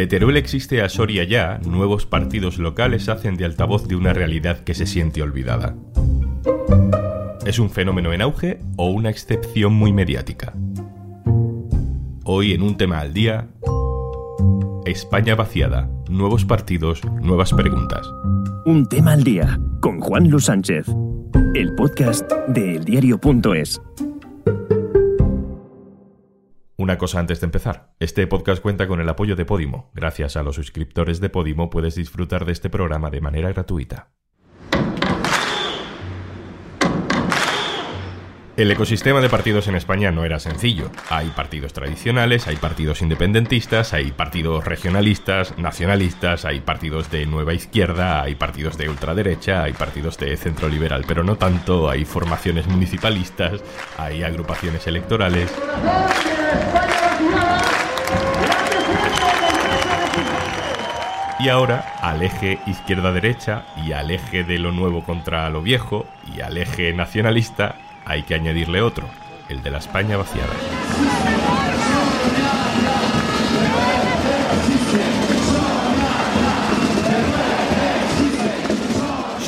De Teruel existe a Soria ya, nuevos partidos locales hacen de altavoz de una realidad que se siente olvidada. ¿Es un fenómeno en auge o una excepción muy mediática? Hoy en un tema al día, España vaciada, nuevos partidos, nuevas preguntas. Un tema al día con Juan Luis Sánchez, el podcast de eldiario.es. Una cosa antes de empezar. Este podcast cuenta con el apoyo de Podimo. Gracias a los suscriptores de Podimo puedes disfrutar de este programa de manera gratuita. El ecosistema de partidos en España no era sencillo. Hay partidos tradicionales, hay partidos independentistas, hay partidos regionalistas, nacionalistas, hay partidos de nueva izquierda, hay partidos de ultraderecha, hay partidos de centro liberal, pero no tanto, hay formaciones municipalistas, hay agrupaciones electorales. Y ahora, al eje izquierda-derecha y al eje de lo nuevo contra lo viejo y al eje nacionalista, hay que añadirle otro, el de la España vaciada.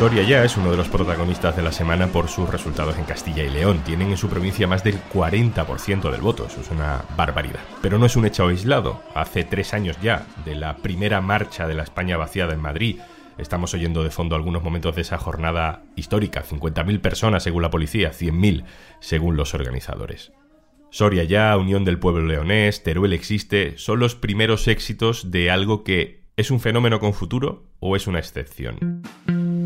Soria ya es uno de los protagonistas de la semana por sus resultados en Castilla y León. Tienen en su provincia más del 40% del voto, eso es una barbaridad. Pero no es un hecho aislado. Hace tres años ya, de la primera marcha de la España vaciada en Madrid, Estamos oyendo de fondo algunos momentos de esa jornada histórica, 50.000 personas según la policía, 100.000 según los organizadores. Soria ya, Unión del Pueblo Leonés, Teruel existe, son los primeros éxitos de algo que es un fenómeno con futuro o es una excepción.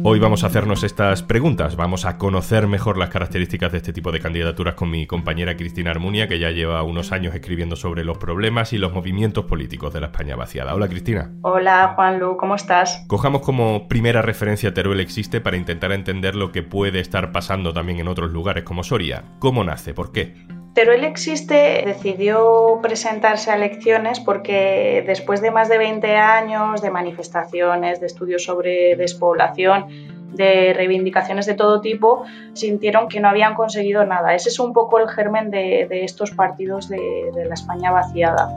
Hoy vamos a hacernos estas preguntas, vamos a conocer mejor las características de este tipo de candidaturas con mi compañera Cristina Armunia, que ya lleva unos años escribiendo sobre los problemas y los movimientos políticos de la España vaciada. Hola Cristina. Hola Juanlu, ¿cómo estás? Cojamos como primera referencia Teruel Existe para intentar entender lo que puede estar pasando también en otros lugares como Soria. ¿Cómo nace? ¿Por qué? Teruel Existe decidió presentarse a elecciones porque después de más de 20 años de manifestaciones, de estudios sobre despoblación, de reivindicaciones de todo tipo, sintieron que no habían conseguido nada. Ese es un poco el germen de, estos partidos de, de la España vaciada.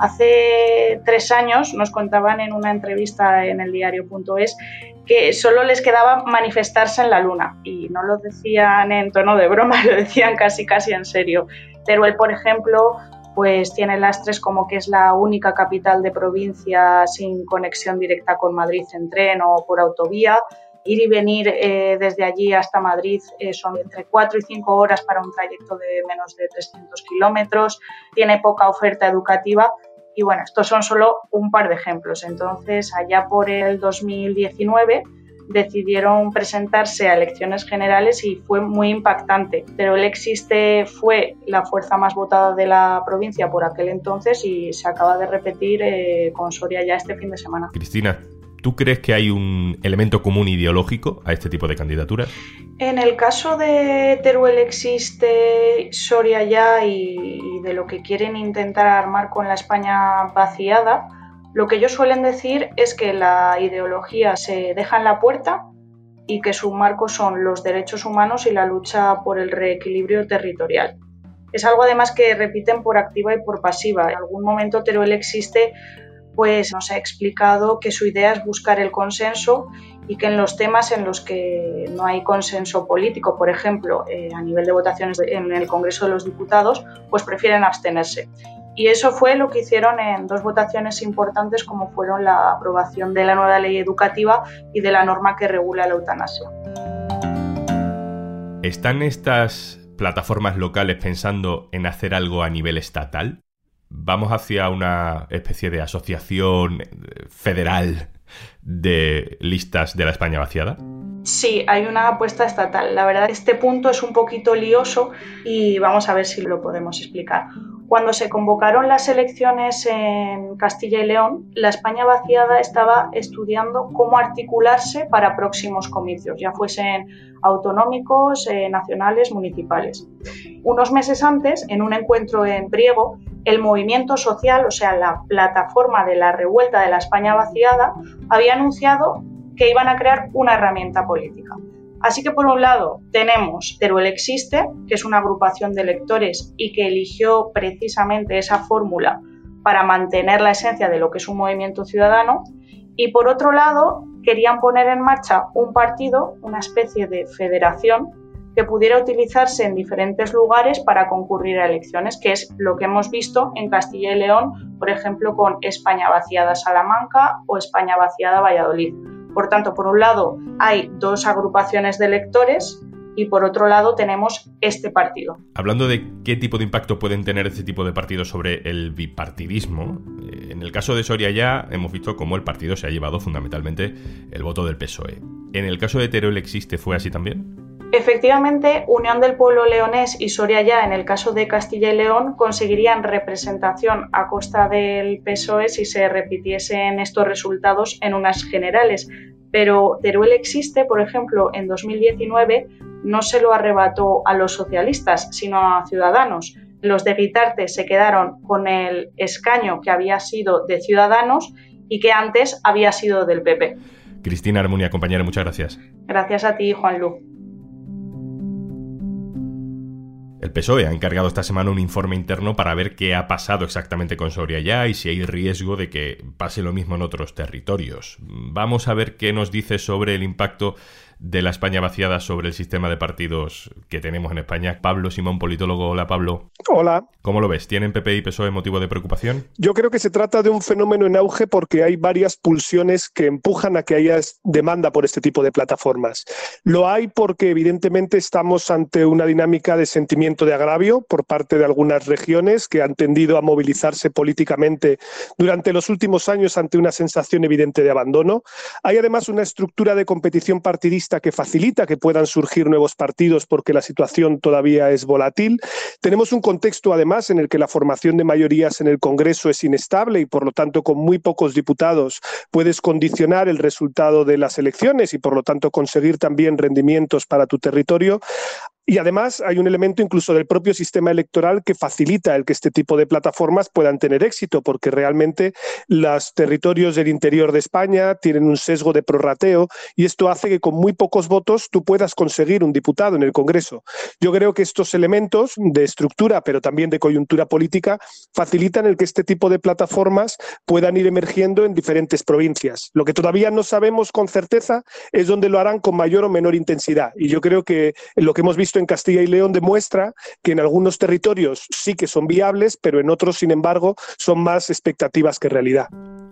Hace tres años nos contaban en una entrevista en el diario.es que solo les quedaba manifestarse en la luna y no lo decían en tono de broma, lo decían casi casi en serio. Teruel, por ejemplo, pues tiene lastres como que es la única capital de provincia sin conexión directa con Madrid en tren o por autovía. Ir y venir eh, desde allí hasta Madrid eh, son entre 4 y 5 horas para un trayecto de menos de 300 kilómetros. Tiene poca oferta educativa y bueno, estos son solo un par de ejemplos. Entonces, allá por el 2019 decidieron presentarse a elecciones generales y fue muy impactante. Pero el Existe fue la fuerza más votada de la provincia por aquel entonces y se acaba de repetir eh, con Soria ya este fin de semana. Cristina, ¿Tú crees que hay un elemento común ideológico a este tipo de candidaturas? En el caso de Teruel existe Soria ya y, de lo que quieren intentar armar con la España vaciada, lo que ellos suelen decir es que la ideología se deja en la puerta y que su marco son los derechos humanos y la lucha por el reequilibrio territorial. Es algo además que repiten por activa y por pasiva. En algún momento Teruel existe pues nos ha explicado que su idea es buscar el consenso y que en los temas en los que no hay consenso político, por ejemplo, eh, a nivel de votaciones en el Congreso de los Diputados, pues prefieren abstenerse. Y eso fue lo que hicieron en dos votaciones importantes como fueron la aprobación de la nueva ley educativa y de la norma que regula la eutanasia. ¿Están estas plataformas locales pensando en hacer algo a nivel estatal? Vamos hacia una especie de asociación eh, federal de listas de la España vaciada? Sí, hay una apuesta estatal. La verdad, este punto es un poquito lioso y vamos a ver si lo podemos explicar. Cuando se convocaron las elecciones en Castilla y León, la España vaciada estaba estudiando cómo articularse para próximos comicios, ya fuesen autonómicos, eh, nacionales, municipales. Unos meses antes, en un encuentro en Priego, el movimiento social, o sea, la plataforma de la revuelta de la España vaciada, había anunciado que iban a crear una herramienta política. Así que por un lado tenemos Teruel Existe, que es una agrupación de electores y que eligió precisamente esa fórmula para mantener la esencia de lo que es un movimiento ciudadano. Y por otro lado, querían poner en marcha un partido, una especie de federación, que pudiera utilizarse en diferentes lugares para concurrir a elecciones, que es lo que hemos visto en Castilla y León, por ejemplo, con España vaciada Salamanca o España vaciada Valladolid. Por tanto, por un lado hay dos agrupaciones de electores y por otro lado tenemos este partido. Hablando de qué tipo de impacto pueden tener este tipo de partidos sobre el bipartidismo, eh, en el caso de Soria ya hemos visto cómo el partido se ha llevado fundamentalmente el voto del PSOE. ¿En el caso de Teruel existe fue así también? Efectivamente, Unión del Pueblo Leonés y Soria ya, en el caso de Castilla y León, conseguirían representación a costa del PSOE si se repitiesen estos resultados en unas generales. Pero Teruel existe, por ejemplo, en 2019 no se lo arrebató a los socialistas, sino a Ciudadanos. Los de Guitarte se quedaron con el escaño que había sido de Ciudadanos y que antes había sido del PP. Cristina Armunia, compañera, muchas gracias. Gracias a ti, Juan Lu. El PSOE ha encargado esta semana un informe interno para ver qué ha pasado exactamente con Soria ya y si hay riesgo de que pase lo mismo en otros territorios. Vamos a ver qué nos dice sobre el impacto de la España vaciada sobre el sistema de partidos que tenemos en España. Pablo Simón, politólogo. Hola, Pablo. Hola. ¿Cómo lo ves? ¿Tienen PP y PSOE motivo de preocupación? Yo creo que se trata de un fenómeno en auge porque hay varias pulsiones que empujan a que haya demanda por este tipo de plataformas. Lo hay porque evidentemente estamos ante una dinámica de sentimiento de agravio por parte de algunas regiones que han tendido a movilizarse políticamente durante los últimos años ante una sensación evidente de abandono. Hay además una estructura de competición partidista que facilita que puedan surgir nuevos partidos porque la situación todavía es volátil. Tenemos un contexto, además, en el que la formación de mayorías en el Congreso es inestable y, por lo tanto, con muy pocos diputados puedes condicionar el resultado de las elecciones y, por lo tanto, conseguir también rendimientos para tu territorio. Y además hay un elemento incluso del propio sistema electoral que facilita el que este tipo de plataformas puedan tener éxito, porque realmente los territorios del interior de España tienen un sesgo de prorrateo y esto hace que con muy pocos votos tú puedas conseguir un diputado en el Congreso. Yo creo que estos elementos de estructura, pero también de coyuntura política, facilitan el que este tipo de plataformas puedan ir emergiendo en diferentes provincias. Lo que todavía no sabemos con certeza es dónde lo harán con mayor o menor intensidad. Y yo creo que lo que hemos visto en Castilla y León demuestra que en algunos territorios sí que son viables, pero en otros, sin embargo, son más expectativas que realidad.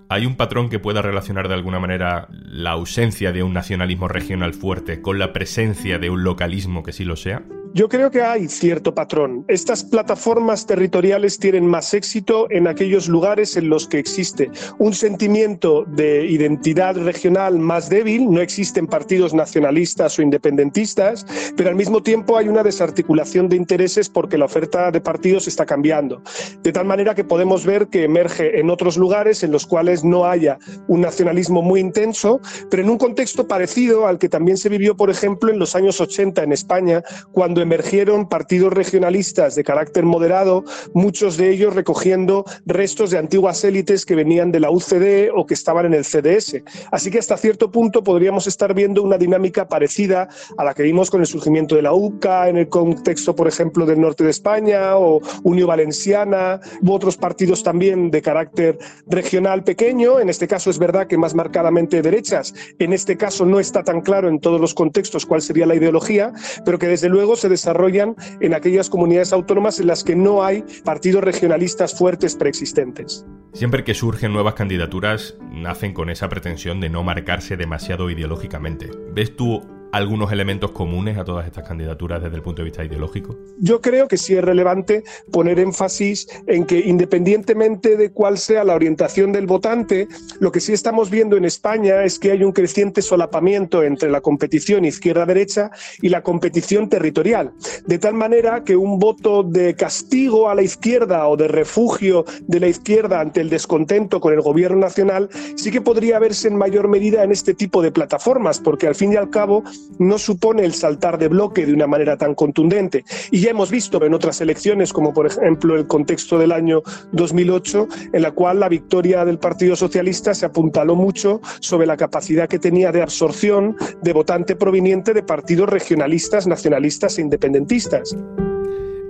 ¿Hay un patrón que pueda relacionar de alguna manera la ausencia de un nacionalismo regional fuerte con la presencia de un localismo que sí lo sea? Yo creo que hay cierto patrón. Estas plataformas territoriales tienen más éxito en aquellos lugares en los que existe un sentimiento de identidad regional más débil, no existen partidos nacionalistas o independentistas, pero al mismo tiempo hay una desarticulación de intereses porque la oferta de partidos está cambiando. De tal manera que podemos ver que emerge en otros lugares en los cuales no haya un nacionalismo muy intenso, pero en un contexto parecido al que también se vivió, por ejemplo, en los años 80 en España, cuando emergieron partidos regionalistas de carácter moderado, muchos de ellos recogiendo restos de antiguas élites que venían de la UCD o que estaban en el CDS. Así que hasta cierto punto podríamos estar viendo una dinámica parecida a la que vimos con el surgimiento de la UCA en el contexto, por ejemplo, del norte de España o Unión Valenciana u otros partidos también de carácter regional pequeño. En este caso es verdad que más marcadamente derechas. En este caso no está tan claro en todos los contextos cuál sería la ideología, pero que desde luego se desarrollan en aquellas comunidades autónomas en las que no hay partidos regionalistas fuertes preexistentes. Siempre que surgen nuevas candidaturas, nacen con esa pretensión de no marcarse demasiado ideológicamente. ¿Ves tú algunos elementos comunes a todas estas candidaturas desde el punto de vista ideológico? Yo creo que sí es relevante poner énfasis en que independientemente de cuál sea la orientación del votante, lo que sí estamos viendo en España es que hay un creciente solapamiento entre la competición izquierda-derecha y la competición territorial, de tal manera que un voto de castigo a la izquierda o de refugio de la izquierda ante el descontento con el gobierno nacional sí que podría verse en mayor medida en este tipo de plataformas, porque al fin y al cabo no supone el saltar de bloque de una manera tan contundente. Y ya hemos visto en otras elecciones, como por ejemplo el contexto del año 2008, en la cual la victoria del Partido Socialista se apuntaló mucho sobre la capacidad que tenía de absorción de votante proveniente de partidos regionalistas, nacionalistas e independentistas.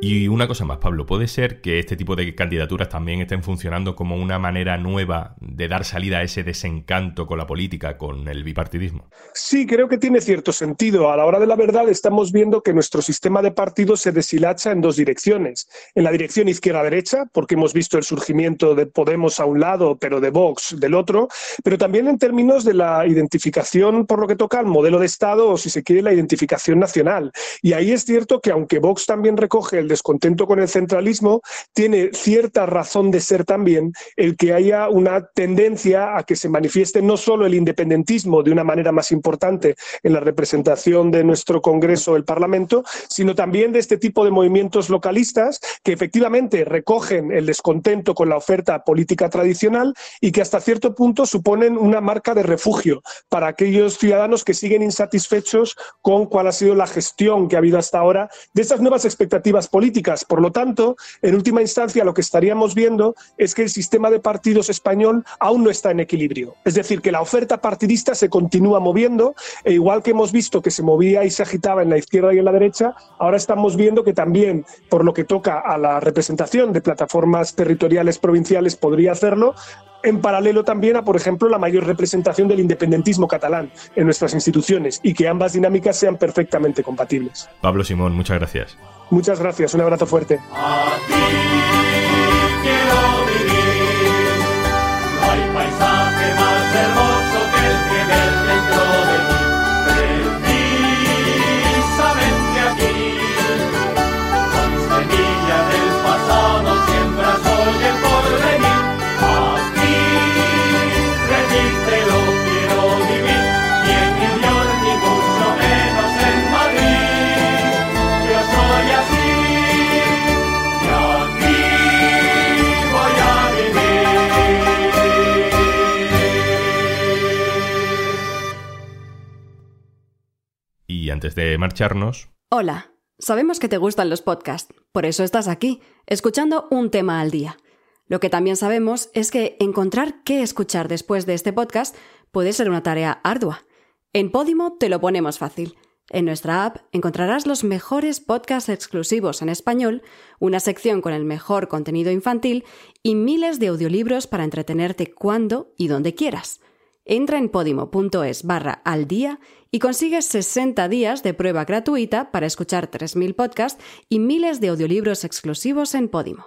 Y una cosa más, Pablo, ¿puede ser que este tipo de candidaturas también estén funcionando como una manera nueva de dar salida a ese desencanto con la política, con el bipartidismo? Sí, creo que tiene cierto sentido. A la hora de la verdad estamos viendo que nuestro sistema de partidos se deshilacha en dos direcciones. En la dirección izquierda-derecha, porque hemos visto el surgimiento de Podemos a un lado, pero de Vox del otro, pero también en términos de la identificación por lo que toca al modelo de Estado o, si se quiere, la identificación nacional. Y ahí es cierto que aunque Vox también recoge el descontento con el centralismo, tiene cierta razón de ser también el que haya una tendencia a que se manifieste no solo el independentismo de una manera más importante en la representación de nuestro Congreso, el Parlamento, sino también de este tipo de movimientos localistas que efectivamente recogen el descontento con la oferta política tradicional y que hasta cierto punto suponen una marca de refugio para aquellos ciudadanos que siguen insatisfechos con cuál ha sido la gestión que ha habido hasta ahora de estas nuevas expectativas políticas por lo tanto, en última instancia, lo que estaríamos viendo es que el sistema de partidos español aún no está en equilibrio. Es decir, que la oferta partidista se continúa moviendo, e igual que hemos visto que se movía y se agitaba en la izquierda y en la derecha, ahora estamos viendo que también, por lo que toca a la representación de plataformas territoriales provinciales, podría hacerlo, en paralelo también a, por ejemplo, la mayor representación del independentismo catalán en nuestras instituciones y que ambas dinámicas sean perfectamente compatibles. Pablo Simón, muchas gracias. Muchas gracias, un abrazo fuerte. De marcharnos... Hola, sabemos que te gustan los podcasts, por eso estás aquí, escuchando un tema al día. Lo que también sabemos es que encontrar qué escuchar después de este podcast puede ser una tarea ardua. En Podimo te lo ponemos fácil. En nuestra app encontrarás los mejores podcasts exclusivos en español, una sección con el mejor contenido infantil y miles de audiolibros para entretenerte cuando y donde quieras. Entra en podimo.es barra al día y consigues 60 días de prueba gratuita para escuchar 3.000 podcasts y miles de audiolibros exclusivos en Podimo.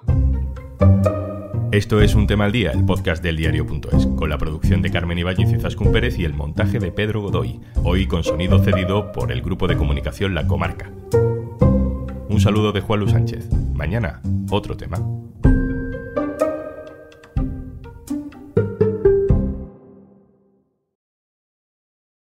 Esto es Un Tema al Día, el podcast del diario.es, con la producción de Carmen Ibáñez y Zaskun Pérez y el montaje de Pedro Godoy, hoy con sonido cedido por el grupo de comunicación La Comarca. Un saludo de Juan Luis Sánchez. Mañana, otro tema.